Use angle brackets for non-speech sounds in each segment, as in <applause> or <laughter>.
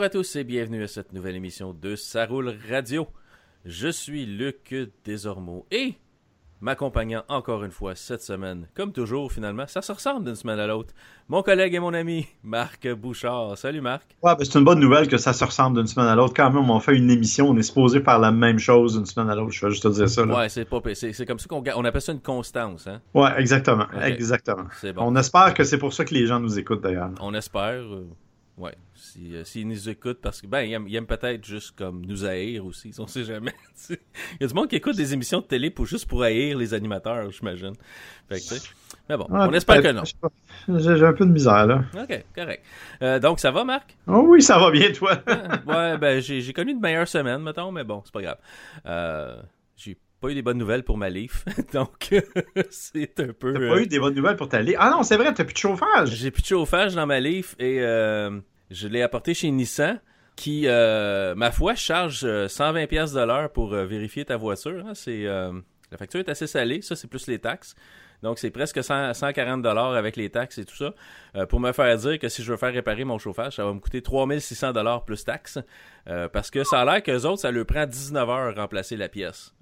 Bonjour à tous et bienvenue à cette nouvelle émission de Ça roule radio. Je suis Luc Desormeaux et m'accompagnant encore une fois cette semaine, comme toujours finalement, ça se ressemble d'une semaine à l'autre, mon collègue et mon ami Marc Bouchard. Salut Marc. Ouais, ben c'est une bonne nouvelle que ça se ressemble d'une semaine à l'autre. Quand même, on fait une émission, on est supposé faire la même chose d'une semaine à l'autre. Je vais juste te dire ça. Là. Ouais, c'est pas c'est comme ça qu'on on appelle ça une constance, hein. Ouais, exactement, exactement. Bon. On espère que c'est pour ça que les gens nous écoutent d'ailleurs. On espère. Ouais, s'ils si, euh, nous écoutent, parce que ben, ils aiment, peut-être juste comme nous haïr aussi, <laughs> on sait jamais. Il y a du monde qui écoute des émissions de télé pour juste pour haïr les animateurs, j'imagine. mais bon, on espère que non. J'ai un peu de misère là. Ok, correct. Euh, donc ça va, Marc? Oh oui, ça va bien, toi. <laughs> ouais, ben j'ai connu de meilleures semaines, mettons, mais bon, c'est pas grave. Euh, j'ai pas eu des bonnes nouvelles pour ma Leaf. <laughs> Donc, c'est un peu. T'as pas eu des bonnes nouvelles pour ta Leaf? Ah non, c'est vrai, t'as plus de chauffage. J'ai plus de chauffage dans ma Leaf et je l'ai apporté chez Nissan qui, euh, ma foi, charge 120 euh, pièces de l'heure pour euh, vérifier ta voiture. Hein. C'est la facture est assez salée, ça c'est plus les taxes. Donc c'est presque 140 dollars avec les taxes et tout ça pour me faire dire que si je veux faire réparer mon chauffage, ça va me coûter 3600 dollars plus taxes parce que ça a l'air qu'eux autres ça leur prend 19 heures remplacer la pièce.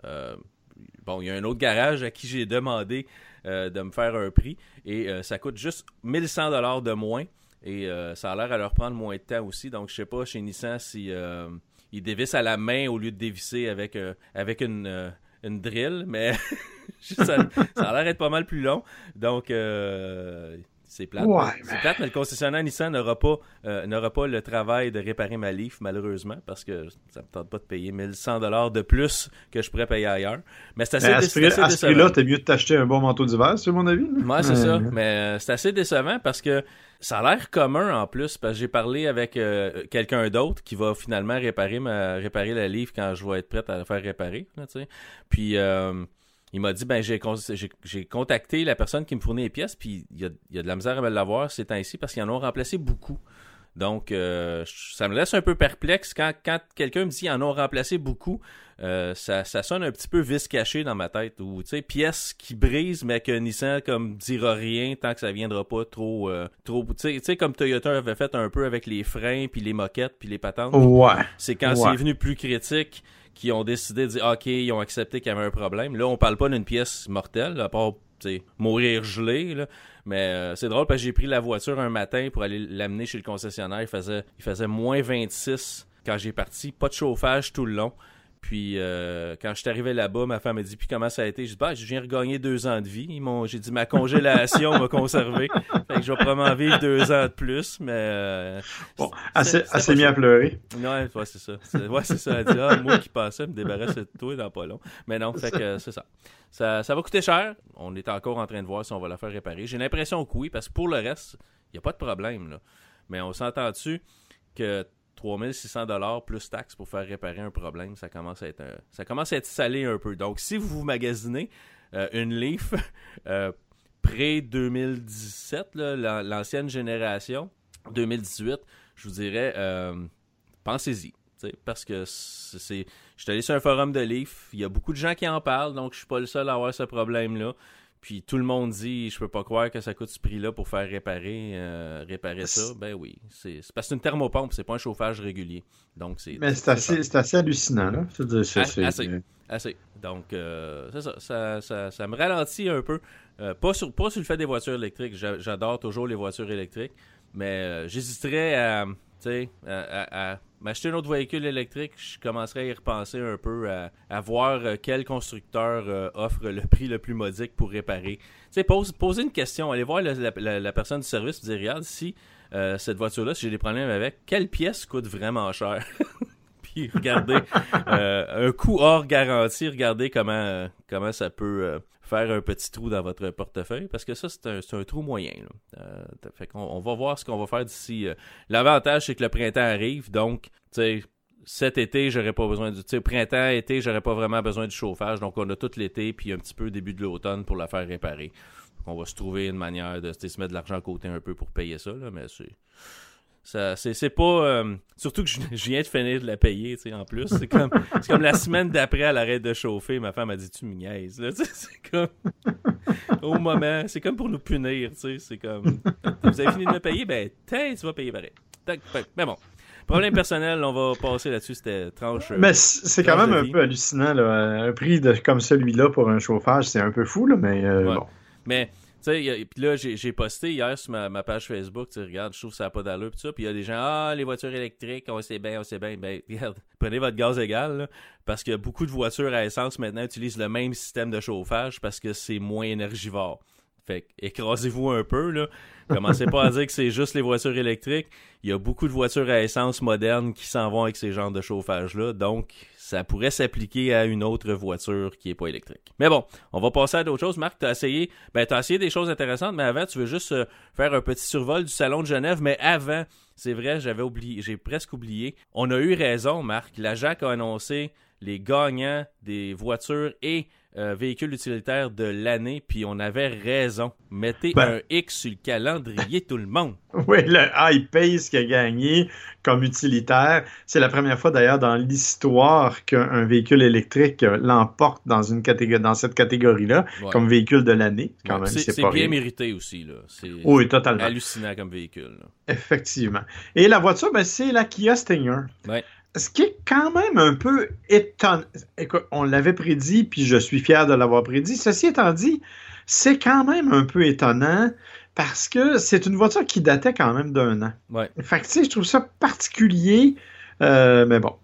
bon, il y a un autre garage à qui j'ai demandé de me faire un prix et ça coûte juste 1100 dollars de moins. Et euh, ça a l'air à leur prendre moins de temps aussi. Donc, je sais pas chez Nissan si euh, ils dévissent à la main au lieu de dévisser avec, euh, avec une, une drill, mais <laughs> ça, a l'air d'être pas mal plus long. Donc, c'est plate. C'est plate, mais le concessionnaire Nissan n'aura pas, n'aura pas le travail de réparer ma Leaf, malheureusement, parce que ça me tente pas de payer 1100 dollars de plus que je pourrais payer ailleurs. Mais c'est assez, à ce prix-là, t'es mieux de t'acheter un bon manteau d'hiver, c'est mon avis. Moi, c'est ça. Mais c'est assez décevant parce que ça a l'air commun en plus, parce que j'ai parlé avec euh, quelqu'un d'autre qui va finalement réparer ma réparer la livre quand je vais être prête à la faire réparer. Là, puis euh, il m'a dit ben j'ai j'ai contacté la personne qui me fournit les pièces, puis il y a, y a, de la misère à me l'avoir ces temps-ci parce qu'ils en ont remplacé beaucoup. Donc, euh, ça me laisse un peu perplexe quand, quand quelqu'un me dit qu'ils en ont remplacé beaucoup. Euh, ça, ça, sonne un petit peu vis caché dans ma tête. Ou, tu sais, pièce qui brise, mais que Nissan, comme, dira rien tant que ça viendra pas trop, euh, trop, tu sais, comme Toyota avait fait un peu avec les freins, puis les moquettes, puis les patentes. Ouais. C'est quand c'est venu plus critique qu'ils ont décidé de dire, OK, ils ont accepté qu'il y avait un problème. Là, on parle pas d'une pièce mortelle, à part, mourir gelé. Mais euh, c'est drôle parce que j'ai pris la voiture un matin pour aller l'amener chez le concessionnaire. Il faisait, il faisait moins 26 quand j'ai parti. Pas de chauffage tout le long. Puis euh, quand je suis arrivé là-bas, ma femme m'a dit puis comment ça a été? Je dis bah je viens regagner deux ans de vie. J'ai dit ma congélation m'a conservé. Fait que je vais probablement vivre deux ans de plus, mais euh, bon, assez, assez mis à pleurer. Ouais, ouais c'est ça. Ouais, c'est ça. Elle dit ah moi qui passais me débarrasser de toi dans pas long. Mais non, fait que <laughs> c'est ça. ça. Ça va coûter cher. On est encore en train de voir si on va la faire réparer. J'ai l'impression que oui, parce que pour le reste, il n'y a pas de problème là. Mais on s'entend dessus que 3600 dollars plus taxes pour faire réparer un problème, ça commence à être ça commence à être salé un peu. Donc si vous vous magasinez euh, une Leaf <laughs> euh, pré 2017 l'ancienne génération 2018, je vous dirais euh, pensez-y parce que c'est je suis allé sur un forum de Leaf, il y a beaucoup de gens qui en parlent donc je suis pas le seul à avoir ce problème là. Puis tout le monde dit, je peux pas croire que ça coûte ce prix-là pour faire réparer, euh, réparer ça. Ben oui, c'est parce que c'est une thermopompe, c'est pas un chauffage régulier. Donc c'est. Mais c'est assez, assez, hallucinant là. assez, assez. Donc euh, c'est ça ça, ça, me ralentit un peu. Euh, pas sur pas sur le fait des voitures électriques. J'adore toujours les voitures électriques, mais j'hésiterais à, à, à m'acheter un autre véhicule électrique, je commencerai à y repenser un peu à, voir euh, quel constructeur euh, offre le prix le plus modique pour réparer. Tu sais, pose, poser une question, allez voir la, personne du service, dire regarde si euh, cette voiture-là, si j'ai des problèmes avec, quelle pièce coûte vraiment cher? <laughs> Puis regardez un coût hors garantie, regardez comment comment ça peut faire un petit trou dans votre portefeuille parce que ça, c'est un, trou moyen. Euh, fait qu'on on va voir ce qu'on va faire d'ici. Euh, l'avantage, c'est que le printemps arrive, donc, cet été, j'aurais pas besoin du. Printemps, été, j'aurais pas vraiment besoin du chauffage. Donc, on a tout l'été, puis un petit peu début de l'automne pour la faire réparer. on va se trouver une manière de se mettre de l'argent à côté un peu pour payer ça, là, mais c'est c'est pas. Euh, surtout que je, viens de finir de la payer, tu sais, en plus. C'est comme, comme la semaine d'après, elle arrête de chauffer. Ma femme a dit Tu me niaises, là. <laughs> C'est comme. Au moment. C'est comme pour nous punir, tu sais. C'est comme. Vous avez fini de me payer, ben, tu vas payer pareil. Mais bon. Problème personnel, on va passer là-dessus, c'était tranche. Mais c'est quand même un peu hallucinant, là. Un prix de, comme celui-là pour un chauffage, c'est un peu fou, là, mais bon. Mais puis là, j'ai posté hier sur ma, page Facebook, tu regarde, je trouve que ça n'a pas d'allure, pis ça, puis il y a des gens, ah, les voitures électriques, on sait bien, on sait bien, ben, <laughs> regarde, prenez votre gaz égal, parce que beaucoup de voitures à essence maintenant utilisent le même système de chauffage parce que c'est moins énergivore. Fait écrasez-vous un peu, là. Commencez pas à dire que c'est juste les voitures électriques. Il y a beaucoup de voitures à essence modernes qui s'en vont avec ces genres de chauffage-là. Donc, ça pourrait s'appliquer à une autre voiture qui est pas électrique. Mais bon, on va passer à d'autres choses. Marc, tu as essayé, ben, essayé des choses intéressantes, mais avant, tu veux juste euh, faire un petit survol du Salon de Genève. Mais avant, c'est vrai, j'avais oublié, j'ai presque oublié. On a eu raison, Marc. La JAC a annoncé les gagnants des voitures et euh, véhicules utilitaires de l'année, puis on avait raison. Mettez ben. un X sur le calendrier, tout le monde. <laughs> Oui, le iPace qui a gagné comme utilitaire. C'est la première fois d'ailleurs dans l'histoire qu'un véhicule électrique l'emporte dans une catégorie, dans cette catégorie-là, comme véhicule de l'année. Quand même, c'est bien mérité aussi là. Oui, totalement. Hallucinant comme véhicule. Effectivement. Et la voiture, ben, c'est la Kia Stinger. Ouais ce qui est quand même un peu étonnant. Écoute, on l'avait prédit, puis je suis fier de l'avoir prédit. Ceci étant dit, c'est quand même un peu étonnant parce que c'est une voiture qui datait quand même d'un an. Ouais. Fait que, tu sais, je trouve ça particulier, euh, mais bon.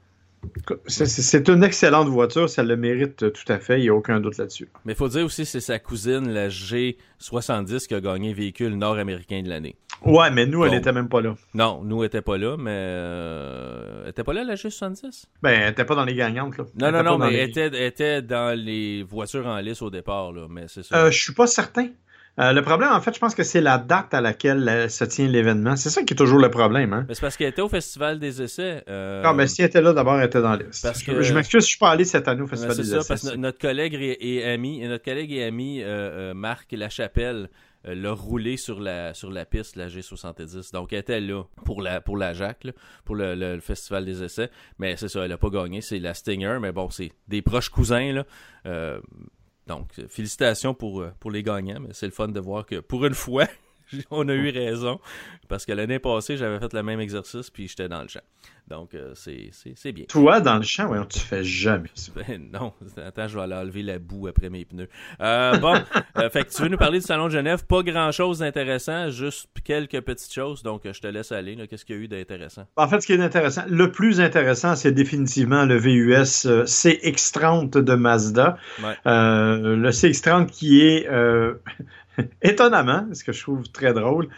C'est une excellente voiture, ça le mérite tout à fait, il n'y a aucun doute là-dessus. Mais il faut dire aussi c'est sa cousine, la G70, qui a gagné véhicule nord-américain de l'année. Ouais, mais nous, elle n'était même pas là. Non, nous, elle n'était pas là, mais. Euh... Elle était pas là, la G70 Ben, elle n'était pas dans les gagnantes, là. Non, non, non, mais elle était, était, dans les voitures en lice au départ, là. Mais c'est ça. Euh, je suis pas certain. Euh, le problème, en fait, je pense que c'est la date à laquelle euh, se tient l'événement. C'est ça qui est toujours le problème. Hein? c'est parce qu'elle était au Festival des Essais. Euh... Non, mais si elle était là, d'abord, elle était dans la liste. je, je m'excuse, je suis pas allé cette année au Festival des Essais. C'est ça, parce que notre collègue et, ami, notre collègue et ami Marc Lachapelle l'a roulé sur la, sur la piste, la G70. Donc, elle était là pour la, pour la Jacques, pour le, Festival des Essais. Mais c'est ça, elle a pas gagné. C'est la Stinger, mais bon, c'est des proches cousins, là. Donc, félicitations pour, euh, pour les gagnants, mais c'est le fun de voir que pour une fois, <laughs> on a eu raison. Parce que l'année passée, j'avais fait le même exercice, puis j'étais dans le champ. Donc, euh, c'est bien. Toi, dans le champ, oui, tu fais jamais ça. <laughs> Ben, non, attends, je vais aller enlever la boue après mes pneus. Euh, bon, <laughs> euh, fait que tu veux nous parler du Salon de Genève. Pas grand-chose d'intéressant, juste quelques petites choses. Donc, je te laisse aller. Qu'est-ce qu'il y a eu d'intéressant? En fait, ce qui est intéressant, le plus intéressant, c'est définitivement le VUS CX-30 de Mazda. le CX-30 qui est <laughs> étonnamment, ce que je trouve très drôle,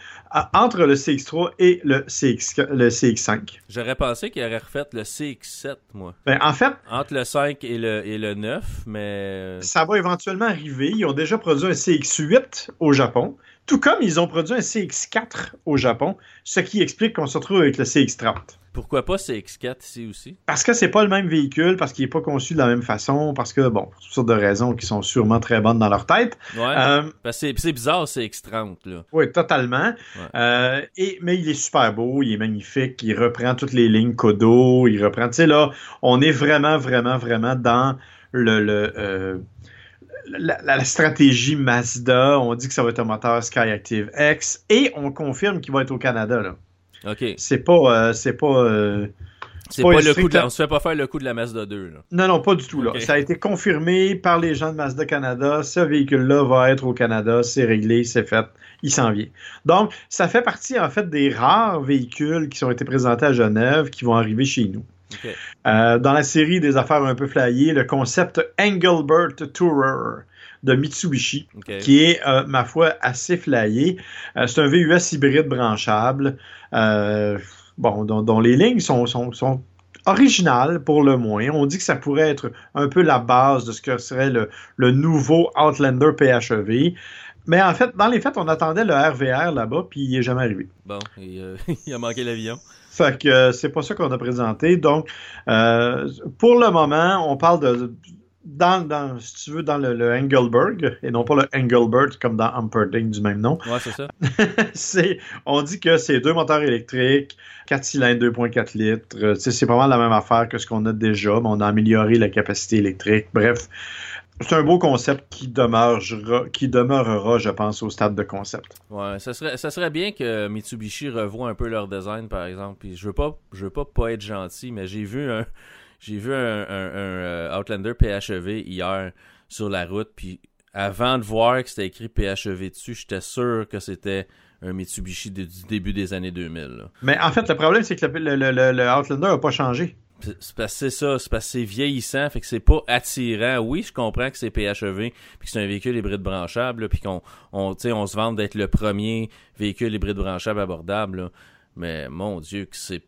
entre le CX3 et le, CX, le CX5. J'aurais pensé qu'il aurait refait le CX7, moi. Ben, en fait... Entre le 5 et le, et le 9, mais... Ça va éventuellement arriver. Ils ont déjà produit un CX8 au Japon, tout comme ils ont produit un CX4 au Japon, ce qui explique qu'on se retrouve avec le CX30. Pourquoi pas CX4 ici aussi? Parce que c'est pas le même véhicule, parce qu'il n'est pas conçu de la même façon, parce que, bon, toutes sortes de raisons qui sont sûrement très bonnes dans leur tête. Ouais. Euh, c'est bizarre CX30, là. Oui, totalement. Euh, et, mais il est super beau, il est magnifique, il reprend toutes les lignes Kodo, il reprend, tu sais, là, on est vraiment, vraiment, vraiment dans le, le euh, la, stratégie Mazda. On dit que ça va être un moteur Skyactiv X et on confirme qu'il va être au Canada. Là. OK. C'est pas. Euh, c'est pas. Euh, c'est pas, le coup de on se fait pas faire le coup de la Mazda 2. Là. Non, non, pas du tout. Là. Ça a été confirmé par les gens de Mazda Canada. Ce véhicule-là va être au Canada. C'est réglé, c'est fait. Il s'en vient. Donc, ça fait partie, en fait, des rares véhicules qui ont été présentés à Genève qui vont arriver chez nous. Euh, dans la série des affaires un peu flyées, le concept Engelbert Tourer de Mitsubishi, qui est, ma foi, assez flyé. c'est un VUS hybride branchable. Euh, bon, dont, les lignes sont, sont, originales pour le moins. On dit que ça pourrait être un peu la base de ce que serait le, nouveau Outlander PHEV. Mais en fait, dans les faits, on attendait le RVR là-bas, puis il n'est jamais arrivé. Bon, euh, <laughs> il a manqué l'avion. Fait que euh, c'est pas ça qu'on a présenté. Donc, pour le moment, on parle de dans, si tu veux, dans le, Engelberg, et non pas le Engelbert comme dans Humperdinck du même nom. Ouais, c'est ça. <laughs> c'est, on dit que c'est deux moteurs électriques, 4 cylindres, 2.4 litres. C'est pas mal la même affaire que ce qu'on a déjà, mais on a amélioré la capacité électrique. Bref, c'est un beau concept qui demeurera, qui demeurera, je pense, au stade de concept. Ouais, ça serait, ça serait bien que Mitsubishi revoie un peu leur design, par exemple. Puis je veux pas, je veux pas pas être gentil, mais j'ai vu un, j'ai vu un, euh, Outlander PHEV hier sur la route, puis avant de voir que c'était écrit PHEV dessus, j'étais sûr que c'était un Mitsubishi du début des années 2000. Mais en fait, le problème, c'est que le, le, le, Outlander n'a pas changé. C'est parce que c'est ça, c'est parce que c'est vieillissant, fait que c'est pas attirant. Oui, je comprends que c'est PHEV, puis que c'est un véhicule hybride branchable, puis qu'on on, on se vante d'être le premier véhicule hybride branchable abordable, mais mon Dieu, que c'est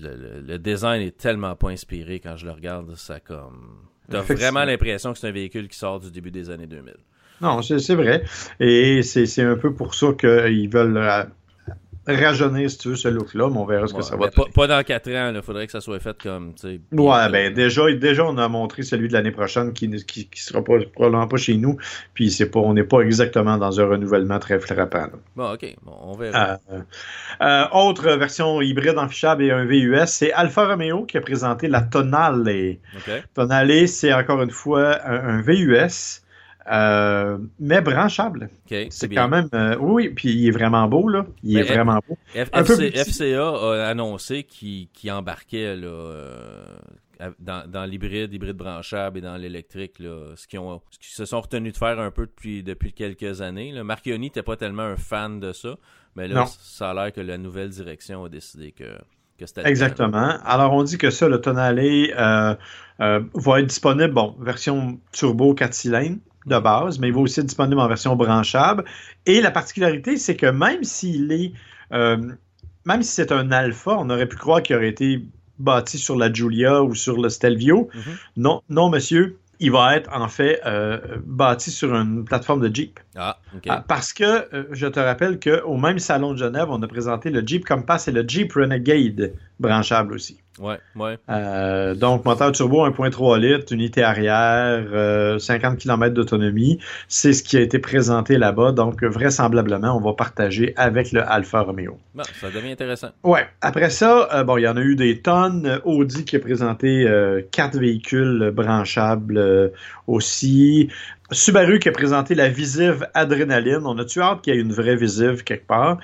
le, design est tellement pas inspiré quand je le regarde, ça comme... T'as vraiment l'impression que c'est un véhicule qui sort du début des années 2000. Non, c'est vrai. Et c'est un peu pour ça qu'ils veulent euh, rajeunir, si tu veux, ce look-là, mais on verra ce que ça va pas, pas, dans 4 ans, il faudrait que ça soit fait comme. Ouais, ben déjà, déjà, on a montré celui de l'année prochaine qui, qui, sera pas, probablement pas chez nous, puis c'est pas, on n'est pas exactement dans un renouvellement très frappant. Bon, ok, on verra. Euh, euh, autre version hybride enfichable et un VUS, c'est Alfa Romeo qui a présenté la Tonale. Tonale, c'est encore une fois un VUS. Euh, mais branchable. c'est quand même. Euh, oui, puis il est vraiment beau, là. Il est vraiment beau. FCA a annoncé qu'il embarquait là, euh, dans, dans l'hybride, hybride branchable et dans l'électrique, ce qu'ils se sont retenus de faire un peu depuis, depuis quelques années. Là. Marchioni n'était pas tellement un fan de ça, mais là, ça a l'air que la nouvelle direction a décidé que. que c'était Exactement. Alors, on dit que ça, le Tonale va être disponible, bon, version turbo 4 cylindres, de base, mais il va aussi être disponible en version branchable. Et la particularité, c'est que même s'il est, euh, même si c'est un alpha, on aurait pu croire qu'il aurait été bâti sur la Giulia ou sur le Stelvio. Mm-hmm. Non, non, monsieur, il va être en fait euh, bâti sur une plateforme de Jeep. Ah, OK. Ah, parce que euh, je te rappelle qu'au même salon de Genève, on a présenté le Jeep Compass et le Jeep Renegade branchable aussi. Ouais, ouais. Euh, donc, moteur turbo 1.3 litres, unité arrière, 50 km d'autonomie. C'est ce qui a été présenté là-bas. Donc, vraisemblablement, on va partager avec le Alfa Romeo. Bon, ça devient intéressant. Ouais. Après ça, bon, il y en a eu des tonnes. Audi qui a présenté quatre véhicules branchables aussi. Subaru qui a présenté la visive Adrénaline. On a-tu hâte qu'il y ait une vraie visive quelque part?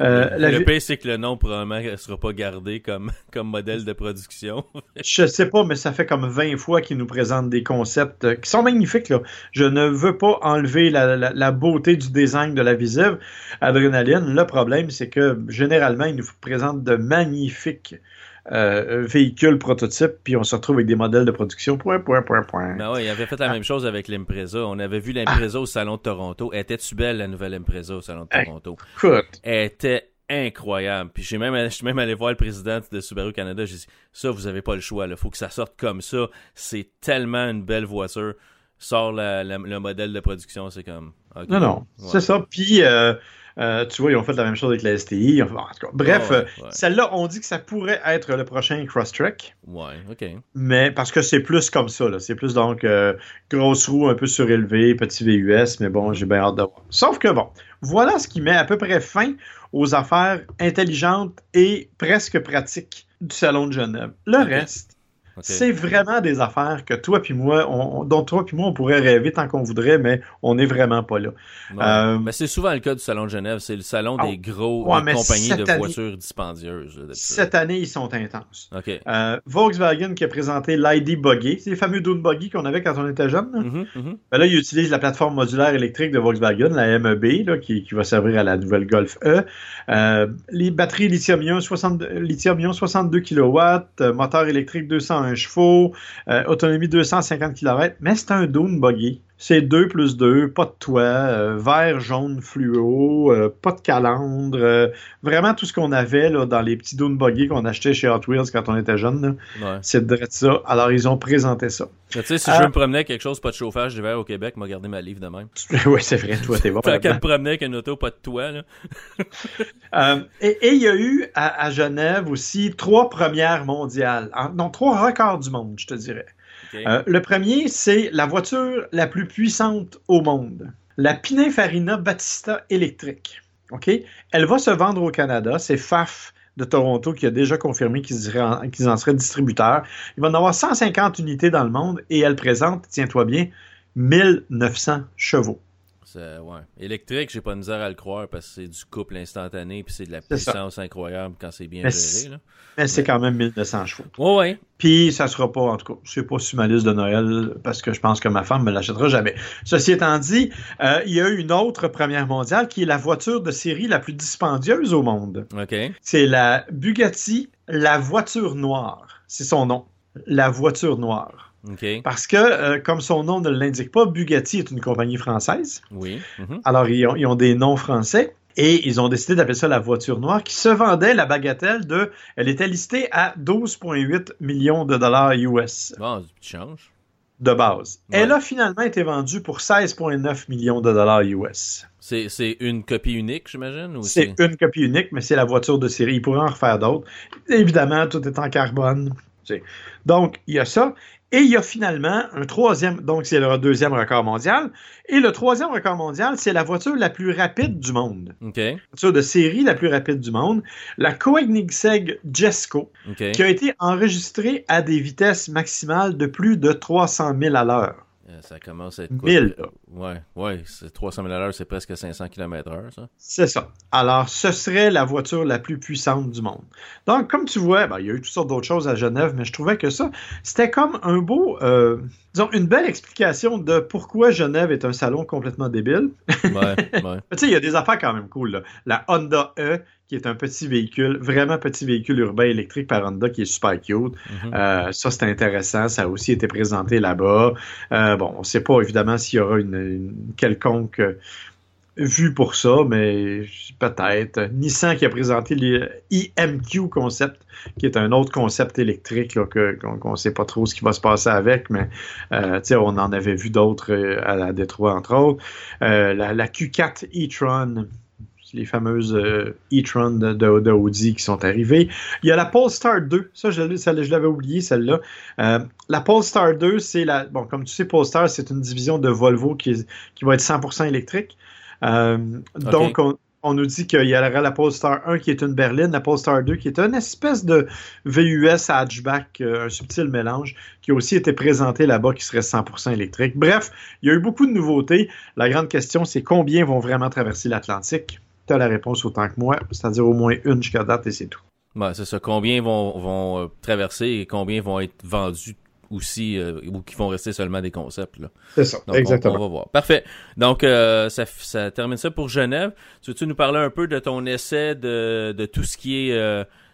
Euh, le pire, c'est que le nom probablement ne sera pas gardé comme, <laughs> comme modèle de production. <laughs> je sais pas, mais ça fait comme 20 fois qu'ils nous présentent des concepts euh, qui sont magnifiques. Là. Je ne veux pas enlever la, la, beauté du design de la visive Adrénaline. Le problème, c'est que généralement, ils nous présentent de magnifiques euh, véhicule prototype, puis on se retrouve avec des modèles de production. Point, point, point, point. Ben ouais, il avait fait la ah. même chose avec l'Impreza. On avait vu l'Impreza au Salon de Toronto. Était-tu belle, la nouvelle Impreza au Salon de Toronto? Écoute. Elle était incroyable. Puis j'ai même, je suis même allé voir le président de Subaru Canada. J'ai dit, ça, vous avez pas le choix. Il faut que ça sorte comme ça. C'est tellement une belle voiture. Sort le modèle de production, c'est comme... non, non, c'est ça. Puis... Euh, euh, tu vois, ils ont fait la même chose avec la STI. bref, euh, celle-là, on dit que ça pourrait être le prochain Crosstrek. Ouais, ok. Mais parce que c'est plus comme ça, C'est plus donc euh, grosse roue un peu surélevée, petit VUS, mais bon, j'ai bien hâte de voir. Sauf que bon, voilà ce qui met à peu près fin aux affaires intelligentes et presque pratiques du Salon de Genève. Le reste, c'est vraiment des affaires que toi puis moi, on, dont toi puis moi, on pourrait rêver tant qu'on voudrait, mais on n'est vraiment pas là. Euh, mais c'est souvent le cas du Salon de Genève. C'est le salon des ah, gros compagnies de voitures dispendieuses. cette année, ils sont intenses. Euh, Volkswagen qui a présenté l'ID Buggy. C'est les fameux Dune Buggy qu'on avait quand on était jeune. Là. Mm-hmm, mm-hmm. Ben là, ils utilisent la plateforme modulaire électrique de Volkswagen, la MEB, là, qui, va servir à la nouvelle Golf E. Euh, les batteries lithium-ion, 62, lithium 62 kW, moteur électrique 201 chevaux, euh, autonomie 250 km, mais c'est un Dune buggy. C'est 2 plus 2, pas de toit, euh, vert, jaune, fluo, euh, pas de calandre. vraiment tout ce qu'on avait là, dans les petits Dune buggy qu'on achetait chez Hot Wheels quand on était jeune. C'est de ça. Alors, ils ont présenté ça. Tu sais, si je me promenais quelque chose, pas de chauffage d'hiver au Québec, m'a gardé ma livre de même. <laughs> oui, c'est vrai, toi, t'es bon. <laughs> Tant qu'elle me promenait avec une auto, pas de toit. Là. <laughs> et il y a eu à, Genève aussi trois premières mondiales. non, trois records du monde, je te dirais. Euh, le premier, c'est la voiture la plus puissante au monde, la Pininfarina Battista électrique. Ok, Elle va se vendre au Canada. C'est FAF de Toronto qui a déjà confirmé qu'ils en seraient distributeurs. Il va en avoir 150 unités dans le monde et elle présente, tiens-toi bien, 1900 chevaux. Ouais. Électrique, j'ai pas de misère à le croire parce que c'est du couple instantané puis c'est de la puissance incroyable quand c'est bien géré. Là. Mais c'est quand même 1900 chevaux. Ouais, ouais. Puis ça sera pas, en tout cas, c'est pas sur ma liste de Noël parce que je pense que ma femme me l'achètera jamais. Ceci étant dit, euh, il y a eu une autre première mondiale qui est la voiture de série la plus dispendieuse au monde. OK. C'est la Bugatti, la voiture noire. C'est son nom. La voiture noire. Parce que, euh, comme son nom ne l'indique pas, Bugatti est une compagnie française. Oui. Mhm. Alors, ils ont, ils ont, des noms français. Et ils ont décidé d'appeler ça la voiture noire, qui se vendait la bagatelle de. Elle était listée à 12,8 millions de dollars US. Bon, tu changes. De base. Elle a finalement été vendue pour 16,9 millions de dollars US. C'est une copie unique, j'imagine? C'est une copie unique, mais c'est la voiture de série. Ils pourraient en refaire d'autres. Évidemment, tout est en carbone. Donc, il y a ça. Et il y a finalement un troisième, donc c'est le deuxième record mondial. Et le troisième record mondial, c'est la voiture la plus rapide du monde. La voiture de série la plus rapide du monde, la Koenigsegg Jesko, qui a été enregistrée à des vitesses maximales de plus de 300 000 à l'heure. Euh, ça commence à être quoi? 1000. Ouais, ouais, 300 000 à l'heure, c'est presque 500 km/h, ça. C'est ça. Alors, ce serait la voiture la plus puissante du monde. Donc, comme tu vois, ben, il y a eu toutes sortes d'autres choses à Genève, mais je trouvais que ça, c'était comme un beau, euh, disons, une belle explication de pourquoi Genève est un salon complètement débile. Ouais, <laughs> ouais. tu sais, il y a des affaires quand même cool. Là. La Honda E, qui est un petit véhicule, vraiment petit véhicule urbain électrique par Honda qui est super cute. Mhm. euh, ça, c'est intéressant. Ça a aussi été présenté là-bas. Euh, bon, on ne sait pas évidemment s'il y aura une, une quelconque euh, vue pour ça, mais peut-être. Nissan qui a présenté le IMQ concept, qui est un autre concept électrique là, qu'on ne sait pas trop ce qui va se passer avec, mais euh, on en avait vu d'autres à la Détroit, entre autres. La, la Q4 e-tron les fameuses euh, e-tron de, de, de, Audi qui sont arrivées. Il y a la Polestar 2, ça je, je l'avais oublié celle-là. Euh, la Polestar 2, c'est la, bon comme tu sais, Polestar c'est une division de Volvo qui, qui va être 100% électrique. Euh. Donc on, on nous dit qu'il y aura la Polestar 1 qui est une berline, la Polestar 2 qui est une espèce de VUS hatchback, euh, un subtil mélange, qui a aussi été présenté là-bas qui serait 100% électrique. Bref, il y a eu beaucoup de nouveautés. La grande question, c'est combien vont vraiment traverser l'Atlantique? Tu as la réponse autant que moi, c'est-à-dire au moins une jusqu'à date et c'est tout. Ouais, c'est ça. Combien vont, vont euh, traverser et combien vont être vendus aussi euh, ou qui vont rester seulement des concepts. C'est ça, Donc, exactement. On, on, va voir. Parfait. Donc, euh, ça, ça, termine ça pour Genève. Tu veux-tu nous parler un peu de ton essai de, de tout ce qui est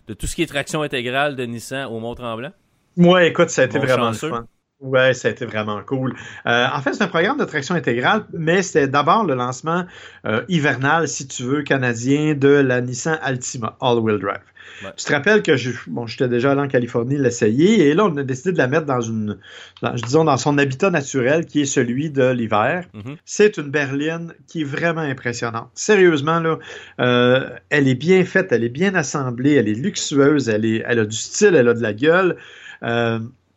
de tout ce qui est traction intégrale de Nissan au Mont-Tremblant? Moi, écoute, ça a été vraiment chanceux. le fun. Ouais, ça a été vraiment cool. Euh, en fait, c'est un programme de traction intégrale, mais c'était d'abord le lancement euh, hivernal, si tu veux, canadien de la Nissan Altima All-Wheel Drive. Ouais. Tu te rappelles que je, bon, j'étais déjà allé en Californie l'essayer et là, on a décidé de la mettre dans une, dans, disons, dans son habitat naturel qui est celui de l'hiver. Mm -hmm. C'est une berline qui est vraiment impressionnante. Sérieusement, là, euh, elle est bien faite, elle est bien assemblée, elle est luxueuse, elle, est, elle a du style, elle a de la gueule.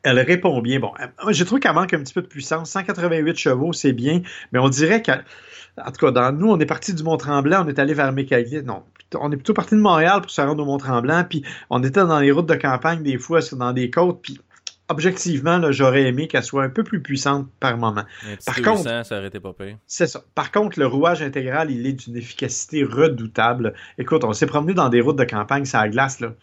Euh, elle répond bien. Bon, j'ai trouvé qu'elle manque un petit peu de puissance. 188 chevaux, c'est bien, mais on dirait qu'en tout cas, dans nous, on est parti du Mont-Tremblant, on est allé vers Mécalis. Non, on est plutôt parti de Montréal pour se rendre au Mont-Tremblant, puis on était dans les routes de campagne des fois, dans des côtes, puis objectivement, j'aurais aimé qu'elle soit un peu plus puissante par moment. Par contre, ça aurait été pas pire. C'est ça. Par contre, le rouage intégral, il est d'une efficacité redoutable. Écoute, on s'est promené dans des routes de campagne, ça à glace, là.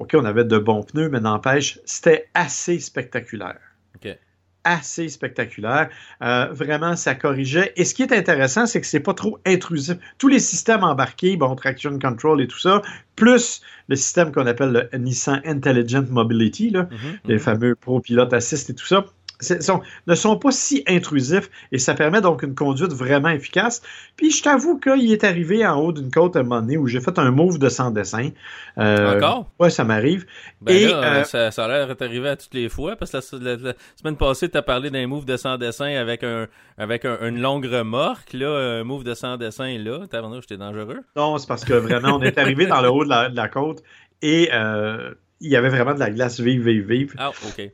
OK, on avait de bons pneus, mais n'empêche, c'était assez spectaculaire. OK. Assez spectaculaire. Euh, vraiment, ça corrigeait. Et ce qui est intéressant, c'est que c'est pas trop intrusif. Tous les systèmes embarqués, bon, traction control et tout ça, plus le système qu'on appelle le Nissan Intelligent Mobility, là, mm -hmm, les mm -hmm. fameux Pro Pilot Assist et tout ça, sont, ne sont pas si intrusifs et ça permet donc une conduite vraiment efficace. Puis je t'avoue qu'il est arrivé en haut d'une côte à un moment donné où j'ai fait un move de sans dessin. Euh, Encore? Ouais, ça m'arrive. Ben et là, euh, ça, ça, a l'air d'être arrivé à toutes les fois parce que la, la, la semaine passée, tu as parlé d'un move de sans dessin avec un avec un, une longue remorque. Là, un move de sans dessin là. T'as j'étais dangereux? Non, c'est parce que vraiment, on est arrivé dans le haut de la, de la côte et euh, il y avait vraiment de la glace vive, vive, vive. Ah, OK.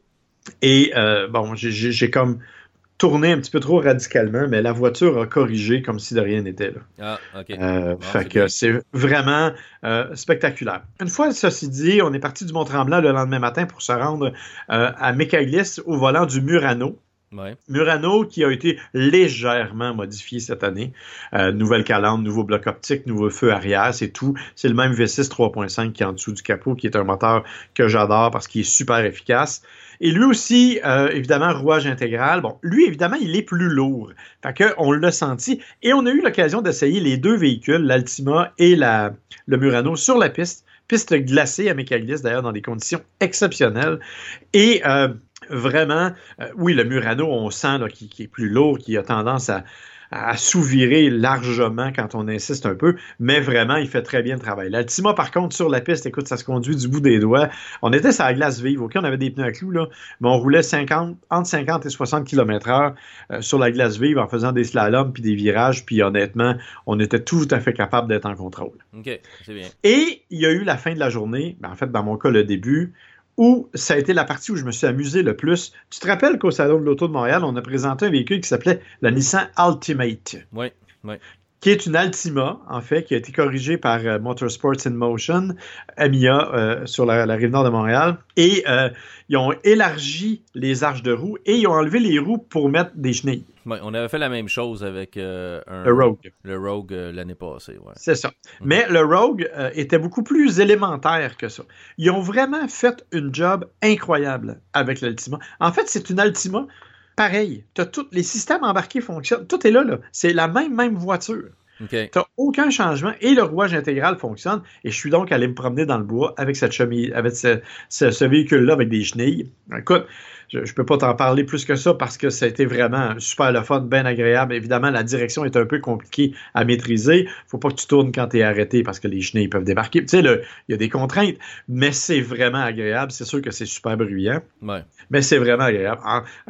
Et euh, bon, j'ai comme tourné un petit peu trop radicalement, mais la voiture a corrigé comme si de rien n'était. là. Ah, OK. Euh, bon, fait que c'est vraiment euh, spectaculaire. Une fois ceci dit, on est parti du Mont-Tremblant le lendemain matin pour se rendre à Michaelis au volant du Murano. Murano qui a été légèrement modifié cette année. Euh, nouvelle calandre, nouveau bloc optique, nouveau feu arrière, c'est tout. C'est le même V6 3.5 qui est en dessous du capot, qui est un moteur que j'adore parce qu'il est super efficace. Et lui aussi, euh, évidemment, rouage intégral. Bon, lui, évidemment, il est plus lourd. Fait que on l'a senti. Et on a eu l'occasion d'essayer les deux véhicules, l'Altima et le Murano, sur la piste. Piste glacée à Mécaglis, d'ailleurs, dans des conditions exceptionnelles. Et euh, vraiment, euh, oui, le Murano, on sent qu'il est plus lourd, qu'il a tendance à, à souvirer largement quand on insiste un peu, mais vraiment, il fait très bien le travail. L'Altima, par contre, sur la piste, écoute, ça se conduit du bout des doigts. On était sur la glace vive, OK, on avait des pneus à clous, là, mais on roulait 50, entre 50 et 60 km heure euh, sur la glace vive en faisant des slaloms puis des virages, puis honnêtement, on était tout à fait capable d'être en contrôle. OK, c'est bien. Et il y a eu la fin de la journée, ben, en fait, dans mon cas, le début, où ça a été la partie où je me suis amusé le plus. Tu te rappelles qu'au Salon de l'Auto de Montréal, on a présenté un véhicule qui s'appelait la Nissan Ultimate. Oui, oui. Qui est une Altima, en fait, qui a été corrigée par euh, Motorsports in Motion, MIA, euh, sur la, rive nord de Montréal. Et euh, ils ont élargi les arches de roues et ils ont enlevé les roues pour mettre des chenilles. Ouais, on avait fait la même chose avec un, le Rogue. Le Rogue l'année passée. Ouais. C'est ça. Mhm. Mais le Rogue était beaucoup plus élémentaire que ça. Ils ont vraiment fait une job incroyable avec l'Altima. En fait, c'est une Altima pareil. As tout, les systèmes embarqués fonctionnent. Tout est là. là. C'est la même, même voiture. Tu n'as aucun changement et le rouage intégral fonctionne. Et je suis donc allé me promener dans le bois avec cette chemise, avec ce, ce véhicule-là avec des chenilles. Écoute, je ne peux pas t'en parler plus que ça parce que ça a été vraiment super le fun, bien agréable. Évidemment, la direction est un peu compliquée à maîtriser. faut pas que tu tournes quand tu es arrêté parce que les chenilles peuvent débarquer. Tu sais, il y a des contraintes, mais c'est vraiment agréable. C'est sûr que c'est super bruyant, mais c'est vraiment agréable.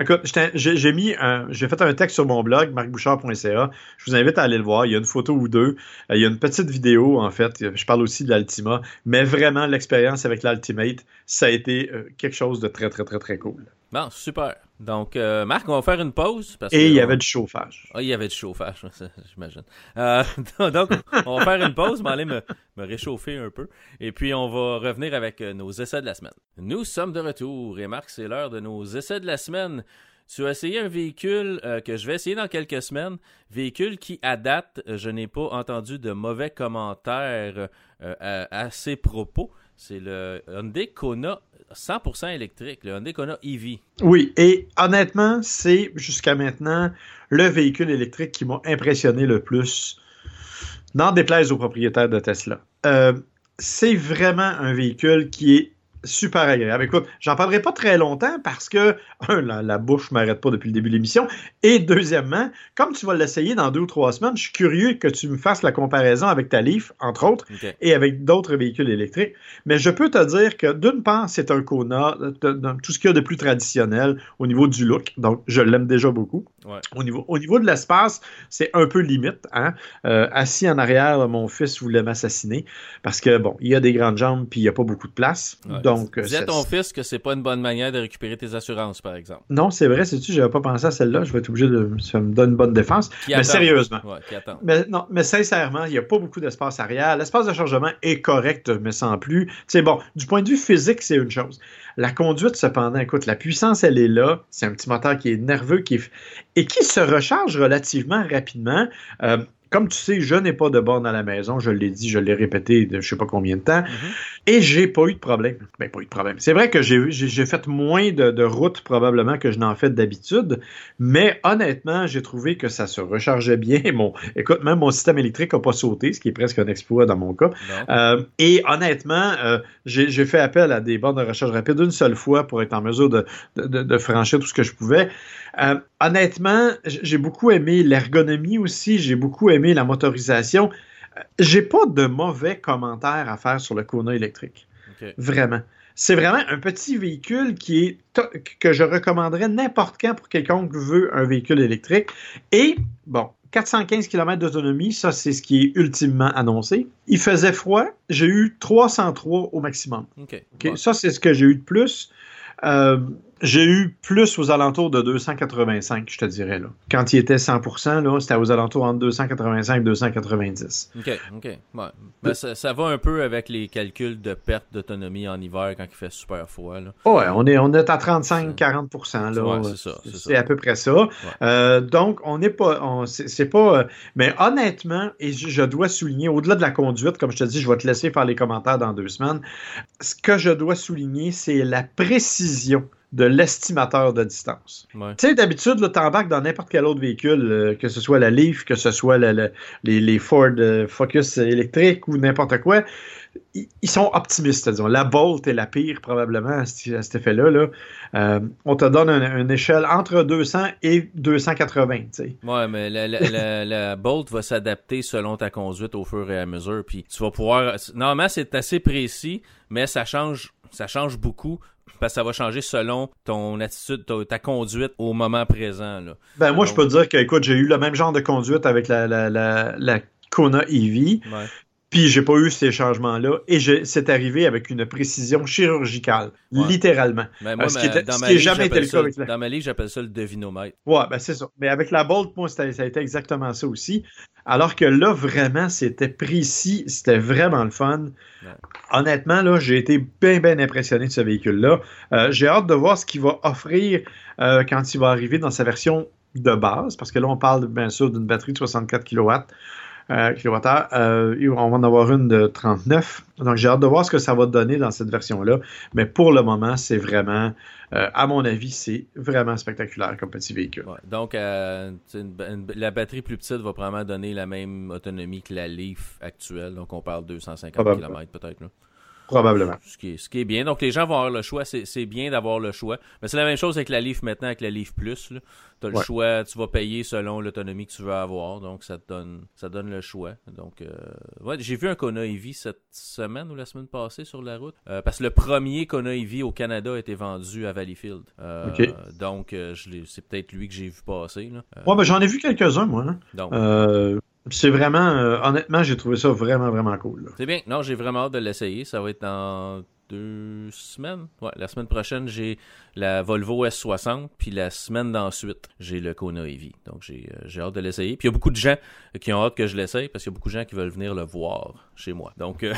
écoute, j'ai mis j'ai fait un texte sur mon blog, marcbouchard.ca. Je vous invite à aller le voir. Il y a une photo ou deux. Euh, il y a une petite vidéo, en fait. Je parle aussi de l'Altima, mais vraiment, l'expérience avec l'Ultimate, ça a été euh, quelque chose de très, très, très, très cool. Bon, super. Donc, euh, Marc, on va faire une pause. Parce Et il y avait du chauffage. Ah, il y avait du chauffage, <laughs> j'imagine. Euh, <laughs> donc, on va faire une pause, mais aller me, me, réchauffer un peu. Et puis, on va revenir avec euh, nos essais de la semaine. Nous sommes de retour. Et Marc, c'est l'heure de nos essais de la semaine. Tu as essayé un véhicule que je vais essayer dans quelques semaines. Véhicule qui, à date, je n'ai pas entendu de mauvais commentaires à, ses propos. C'est le Hyundai Kona 100% électrique, le Hyundai Kona EV. Oui, et honnêtement, c'est jusqu'à maintenant le véhicule électrique qui m'a impressionné le plus, n'en déplaise aux propriétaires de Tesla. Euh, c'est vraiment un véhicule qui est super agréable. Écoute, j'en parlerai pas très longtemps parce que, <laughs> un, la, la bouche m'arrête pas depuis le début de l'émission. Et deuxièmement, comme tu vas l'essayer dans deux ou trois semaines, je suis curieux que tu me fasses la comparaison avec ta Leaf, entre autres, et avec d'autres véhicules électriques. Mais je peux te dire que, d'une part, c'est un Kona, tout ce qu'il y a de plus traditionnel au niveau du look. Donc, je l'aime déjà beaucoup. Au, niveau, au niveau de l'espace, c'est un peu limite. Hein? Euh, assis en arrière, mon fils voulait m'assassiner parce que, bon, il y a des grandes jambes puis il n'y a pas beaucoup de place. Donc, Dis à ton fils que c'est pas une bonne manière de récupérer tes assurances, par exemple. Non, c'est vrai, c'est-tu, j'avais pas pensé à celle-là. Je vais être obligé de. Ça me donne une bonne défense. mais sérieusement. mais, non, mais sincèrement, il n'y a pas beaucoup d'espace arrière. L'espace de chargement est correct, mais sans plus. C'est bon, du point de vue physique, c'est une chose. La conduite, cependant, écoute, la puissance, elle est là. C'est un petit moteur qui est nerveux qui et qui se recharge relativement rapidement. Euh, comme tu sais, je n'ai pas de borne à la maison, je l'ai dit, je l'ai répété de je sais pas combien de temps, mm-hmm. et j'ai pas eu de problème. Ben, pas eu de problème. C'est vrai que j'ai fait moins de, de routes probablement que je n'en fais d'habitude, mais honnêtement, j'ai trouvé que ça se rechargeait bien. <laughs> Mon, écoute, même mon système électrique n'a pas sauté, ce qui est presque un exploit dans mon cas. Euh, et honnêtement, euh, j'ai fait appel à des bornes de recharge rapide une seule fois pour être en mesure de, de, de franchir tout ce que je pouvais. Euh, honnêtement, j'ai beaucoup aimé l'ergonomie aussi, j'ai beaucoup aimé la motorisation. Euh, j'ai pas de mauvais commentaires à faire sur le Kona électrique. Vraiment. C'est vraiment un petit véhicule qui est que je recommanderais n'importe quand pour quelqu'un qui veut un véhicule électrique. Et bon, 415 km d'autonomie, ça c'est ce qui est ultimement annoncé. Il faisait froid, j'ai eu 303 au maximum. Ça c'est ce que j'ai eu de plus. Euh, J'ai eu plus aux alentours de 285, je te dirais. Là. Quand il était 100%, là, c'était aux alentours entre 285 et 290. OK, OK. Ben, ça, va un peu avec les calculs de perte d'autonomie en hiver quand il fait super froid. Là. Ouais, on est, on est à 35-40%. là. c'est ça. C'est à peu près ça. Euh, donc, on n'est pas... C'est pas... Euh, mais honnêtement, et je dois souligner, au-delà de la conduite, comme je te dis, je vais te laisser faire les commentaires dans deux semaines, ce que je dois souligner, c'est la précision de l'estimateur de distance. Tu sais, d'habitude, tu embarques dans n'importe quel autre véhicule, euh, que ce soit la Leaf, que ce soit les, Ford euh, Focus électriques ou n'importe quoi, ils sont optimistes, disons. La Bolt est la pire, probablement, à, cet effet-là. Là. Euh, on te donne une, échelle entre 200 et 280, tu sais. Ouais, mais la, <laughs> la Bolt va s'adapter selon ta conduite au fur et à mesure, puis tu vas pouvoir... Normalement, c'est assez précis, mais ça change ça change beaucoup parce que ça va changer selon ton attitude, ta, conduite au moment présent. Là. Ben moi, je peux te dire que écoute, j'ai eu le même genre de conduite avec la, la, la, Kona EV. Puis j'ai pas eu ces changements-là et c'est arrivé avec une précision chirurgicale, littéralement. Ben moi, ce qui, dans ma jamais été le cas avec Dans ma livre, j'appelle ça le devinomètre. Ouais, ben c'est ça. Mais avec la Bolt, moi, ça a été exactement ça aussi. Alors que là, vraiment, c'était précis, c'était vraiment le fun. Honnêtement, là, j'ai été bien, bien impressionné de ce véhicule-là. Euh, j'ai hâte de voir ce qu'il va offrir euh, quand il va arriver dans sa version de base, parce que là, on parle bien sûr d'une batterie de 64 kW. Euh, euh, on va en avoir une de 39. Donc, j'ai hâte de voir ce que ça va donner dans cette version-là. Mais pour le moment, c'est vraiment, euh, à mon avis, c'est vraiment spectaculaire comme petit véhicule. donc, la batterie plus petite va probablement donner la même autonomie que la Leaf actuelle. Donc, on parle de 250 km peut-être. Probablement. Ce qui, est, ce qui est bien. Donc, les gens vont avoir le choix. C'est bien d'avoir le choix. Mais c'est la même chose avec la Leaf maintenant, avec la Leaf Plus. Tu as le choix. Tu vas payer selon l'autonomie que tu veux avoir. Donc, ça te donne, ça donne le choix. Donc, euh, ouais, j'ai vu un Kona EV cette semaine ou la semaine passée sur la route. Euh, parce que le premier Kona EV au Canada a été vendu à Valleyfield. Euh, donc, c'est peut-être lui que j'ai vu passer. Là. ouais, ben, j'en ai vu quelques-uns, moi. Hein. Donc. C'est vraiment, euh, honnêtement, j'ai trouvé ça vraiment, vraiment cool. C'est bien. Non, j'ai vraiment hâte de l'essayer. Ça va être dans deux semaines. Ouais, la semaine prochaine, j'ai la Volvo S60, puis la semaine d'ensuite, j'ai le Kona EV. Donc, j'ai euh, hâte de l'essayer. Puis, il y a beaucoup de gens qui ont hâte que je l'essaye, parce qu'il y a beaucoup de gens qui veulent venir le voir chez moi. Donc, euh,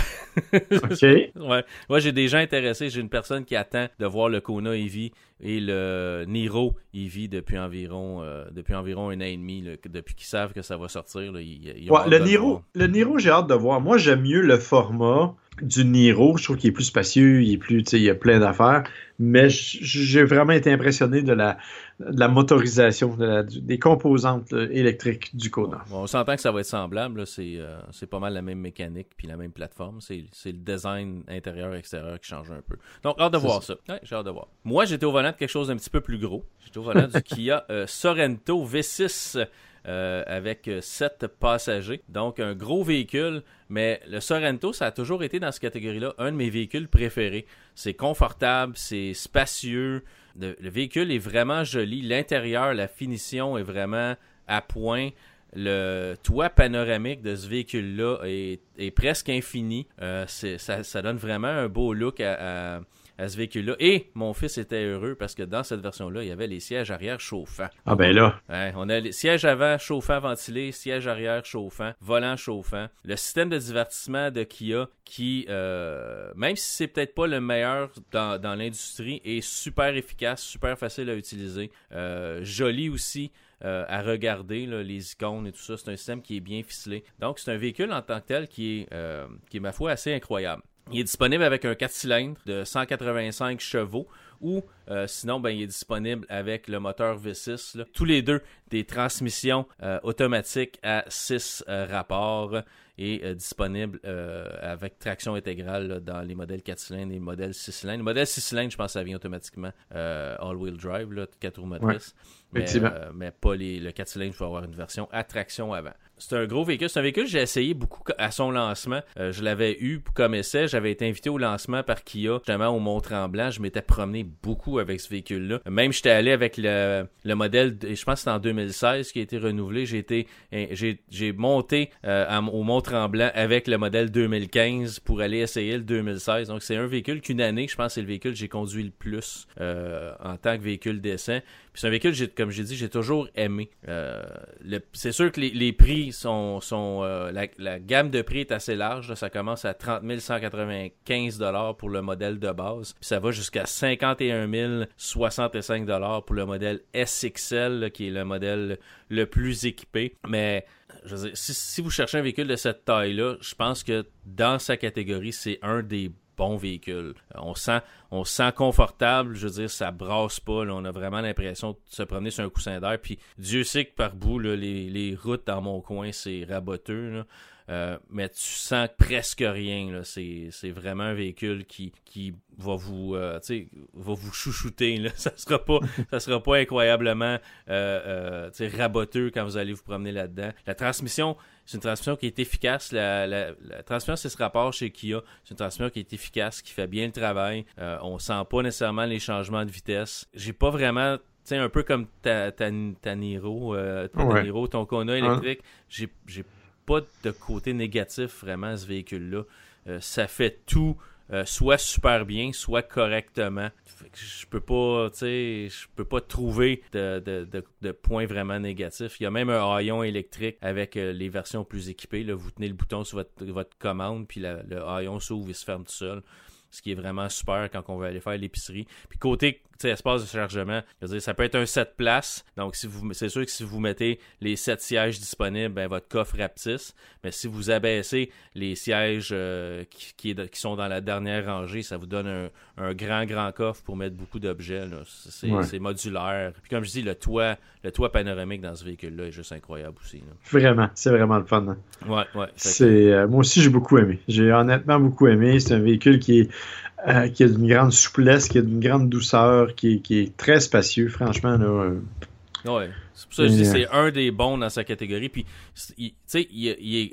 <laughs> OK. ouais. Moi, j'ai des gens intéressés. J'ai une personne qui attend de voir le Kona EV et le Niro EV depuis environ, euh, depuis environ un an et demi, depuis qu'ils savent que ça va sortir. Là, le, Niro, le Niro, j'ai hâte de voir. Moi, j'aime mieux le format du Niro. Je trouve qu'il est plus spacieux, il est plus, il y a plein d'affaires. Mais j'ai vraiment été impressionné de la, la motorisation, des composantes électriques du Kona. on s'entend que ça va être semblable. Euh, c'est pas mal la même mécanique puis la même plateforme. C'est le design intérieur-extérieur qui change un peu. Donc, hâte de voir ça. j'ai hâte de voir. Moi, j'étais au volant de quelque chose d'un petit peu plus gros. J'étais au volant du <laughs> Kia euh, Sorento V6. Euh, avec 7 passagers. Donc, un gros véhicule, mais le Sorento, ça a toujours été dans cette catégorie-là un de mes véhicules préférés. C'est confortable, c'est spacieux, le, véhicule est vraiment joli, l'intérieur, la finition est vraiment à point. Le toit panoramique de ce véhicule-là est, presque infini. Euh, ça, donne vraiment un beau look à ce véhicule-là. Et mon fils était heureux parce que dans cette version-là, il y avait les sièges arrière chauffants. Ah ben là. on a les sièges avant chauffants ventilés, sièges arrière chauffants, volant chauffant. Le système de divertissement de Kia qui, euh, même si c'est peut-être pas le meilleur dans, l'industrie, est super efficace, super facile à utiliser, euh, joli aussi. Euh, à regarder les icônes et tout ça. C'est un système qui est bien ficelé. Donc, c'est un véhicule en tant que tel qui est, qui est ma foi, assez incroyable. Il est disponible avec un 4 cylindres de 185 chevaux ou euh, sinon, ben, il est disponible avec le moteur V6. Tous les deux, des transmissions euh, automatiques à 6 euh, rapports et disponible avec traction intégrale dans les modèles 4 cylindres et les modèles 6 cylindres. Le modèle 6 cylindres, je pense que ça vient automatiquement all-wheel drive, 4 roues motrices. Euh, mais, pas les, le 4 cylindres, il faut avoir une version à traction avant. C'est un gros véhicule. C'est un véhicule que j'ai essayé beaucoup à son lancement. Euh, je l'avais eu comme essai. J'avais été invité au lancement par Kia, justement au Mont-Tremblant. Je m'étais promené beaucoup avec ce véhicule-là. Même j'étais allé avec le, le modèle, je pense que c'est en 2016 qui a été renouvelé. J'ai été, j'ai monté au Mont-Tremblant avec le modèle 2015 pour aller essayer le 2016. Donc c'est un véhicule qu'une année, je pense, c'est le véhicule que j'ai conduit le plus en tant que véhicule décent c'est un véhicule, comme j'ai dit, j'ai toujours aimé. Euh, c'est sûr que les, prix euh, la, gamme de prix est assez large. Ça commence à 30 195 pour le modèle de base. Puis ça va jusqu'à 51 065 pour le modèle SXL, qui est le modèle le plus équipé. Mais si vous cherchez un véhicule de cette taille-là, je pense que dans sa catégorie, c'est un des bon véhicule. Euh, on sent, on sent confortable, je veux dire, ça brasse pas. on a vraiment l'impression de se promener sur un coussin d'air. Puis Dieu sait que par bout, les, routes dans mon coin, c'est raboteux. Euh, mais tu sens presque rien. C'est, vraiment un véhicule qui, qui va vous euh, va vous chouchouter. Là. <laughs> Ça sera pas ça sera pas incroyablement euh, raboteux quand vous allez vous promener là-dedans. La transmission, c'est une transmission qui est efficace. La, la, transmission, c'est ce rapport chez Kia. C'est une transmission qui est efficace, qui fait bien le travail. Euh, on sent pas nécessairement les changements de vitesse. J'ai pas vraiment un peu comme ta, ta, ta Niro, ton Kona électrique, j'ai, j'ai pas de côté négatif vraiment ce véhicule-là. Euh, ça fait tout euh, soit super bien, soit correctement. Je peux pas, je peux pas trouver de, points vraiment négatifs. Il y a même un haillon électrique avec euh, les versions plus équipées. Vous tenez le bouton sur votre, votre commande, puis le haillon s'ouvre et se ferme tout seul ce qui est vraiment super quand on veut aller faire l'épicerie. Puis côté espace de chargement, dire, ça peut être un 7 places. Donc si vous c'est sûr que si vous mettez les 7 sièges disponibles, ben, votre coffre rapetisse. Mais si vous abaissez les sièges euh, qui, qui, sont dans la dernière rangée, ça vous donne un, grand, grand coffre pour mettre beaucoup d'objets. C'est modulaire. Puis comme je dis, le toit, le toit panoramique dans ce véhicule-là est juste incroyable aussi. Vraiment, c'est vraiment le fun. Hein. Ouais, ouais. C'est, euh, moi aussi, j'ai beaucoup aimé. J'ai honnêtement beaucoup aimé. C'est un véhicule qui est euh, qui a d'une grande souplesse, qui a d'une grande douceur, qui, est très spacieux, franchement. Là, euh. C'est pour ça que je dis c'est un des bons dans sa catégorie. Puis, tu sais,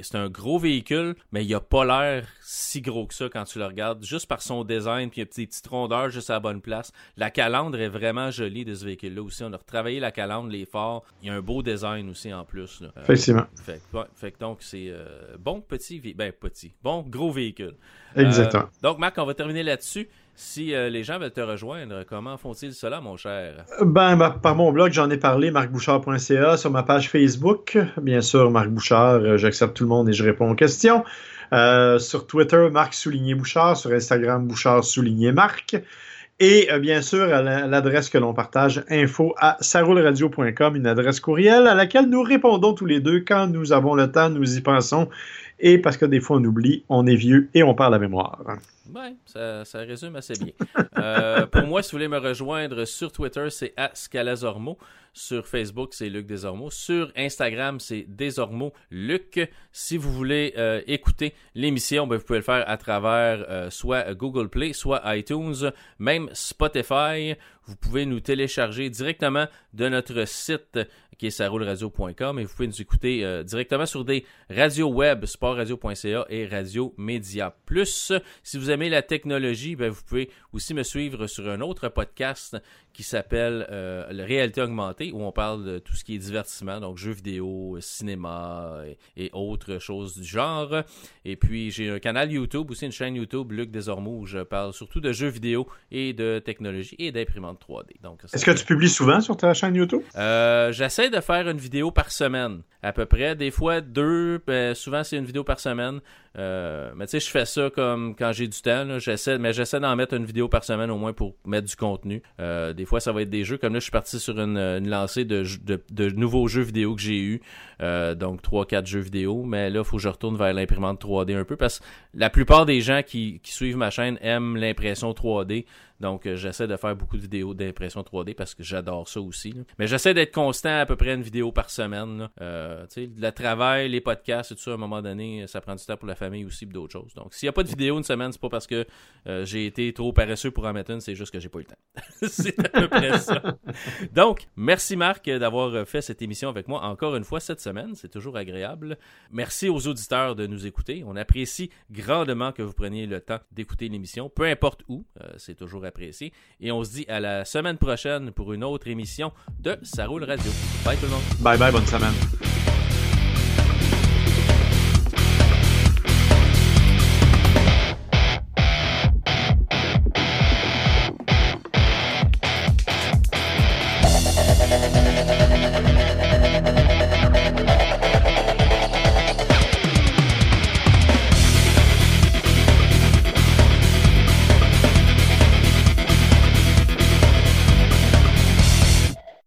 c'est un gros véhicule, mais il a pas l'air si gros que ça quand tu le regardes, juste par son design, puis il y a des petites rondeurs juste à la bonne place. La calandre est vraiment jolie de ce véhicule-là aussi. On a retravaillé la calandre, les phares. Il y a un beau design aussi en plus. Là. Euh, Effectivement. Fait, fait, donc, c'est bon petit, ben petit, bon gros véhicule. Exactement. donc, Marc, on va terminer là-dessus. Si euh, les gens veulent te rejoindre, comment font-ils cela, mon cher? Ben, par mon blog, j'en ai parlé, marcbouchard.ca, sur ma page Facebook. Bien sûr, Marc Bouchard, euh, j'accepte tout le monde et je réponds aux questions. Euh, sur Twitter, Marc Souligné Bouchard. Sur Instagram, Bouchard Souligné Marc. Et bien sûr, à l'adresse que l'on partage, info à saroulradio.com, une adresse courriel à laquelle nous répondons tous les deux quand nous avons le temps, nous y pensons. Et parce que des fois on oublie, on est vieux et on parle la mémoire. Oui, ça, résume assez bien. Euh, <laughs> pour moi, si vous voulez me rejoindre sur Twitter, c'est Scalazormo. Sur Facebook, c'est Luc Desormeaux. Sur Instagram, c'est Desormeaux Luc. Si vous voulez euh, écouter l'émission, ben, vous pouvez le faire à travers euh, soit Google Play, soit iTunes, même Spotify. Vous pouvez nous télécharger directement de notre site qui est saroulradio.com et vous pouvez nous écouter euh, directement sur des radios web, sportradio.ca et Radio Média Plus. Si vous aimez la technologie, ben, vous pouvez aussi me suivre sur un autre podcast qui s'appelle euh, le Réalité Augmentée, où on parle de tout ce qui est divertissement, donc jeux vidéo, cinéma et, autres choses du genre. Et puis j'ai un canal YouTube, aussi une chaîne YouTube, Luc Desormeaux, où je parle surtout de jeux vidéo et de technologie et d'imprimantes 3D. Donc, Est-ce que tu publies souvent sur ta chaîne YouTube? Euh, j'essaie de faire une vidéo par semaine, à peu près. Des fois deux, ben, souvent c'est une vidéo par semaine. Euh, mais tu sais, je fais ça comme quand j'ai du temps. J'essaie, mais j'essaie d'en mettre une vidéo par semaine au moins pour mettre du contenu. Euh, des fois, ça va être des jeux. Comme là, je suis parti sur une, lancée de, de, nouveaux jeux vidéo que j'ai eu. Euh, donc 3-4 jeux vidéo. Mais là, il faut que je retourne vers l'imprimante 3D un peu parce que la plupart des gens qui, suivent ma chaîne aiment l'impression 3D. Donc, euh, j'essaie de faire beaucoup de vidéos d'impression 3D parce que j'adore ça aussi. Mais j'essaie d'être constant à peu près une vidéo par semaine. Euh, le travail, les podcasts et tout ça, à un moment donné, ça prend du temps pour la famille aussi et d'autres choses. Donc, s'il n'y a pas de vidéo une semaine, c'est pas parce que euh, j'ai été trop paresseux pour en mettre une, c'est juste que j'ai pas eu le temps. <laughs> c'est à peu près ça. Donc, merci Marc d'avoir fait cette émission avec moi encore une fois cette semaine. C'est toujours agréable. Merci aux auditeurs de nous écouter. On apprécie grandement que vous preniez le temps d'écouter l'émission, peu importe où. c'est toujours apprécié. Et on se dit à la semaine prochaine pour une autre émission de Ça roule radio. Bye tout le monde. Bye bye, bonne semaine.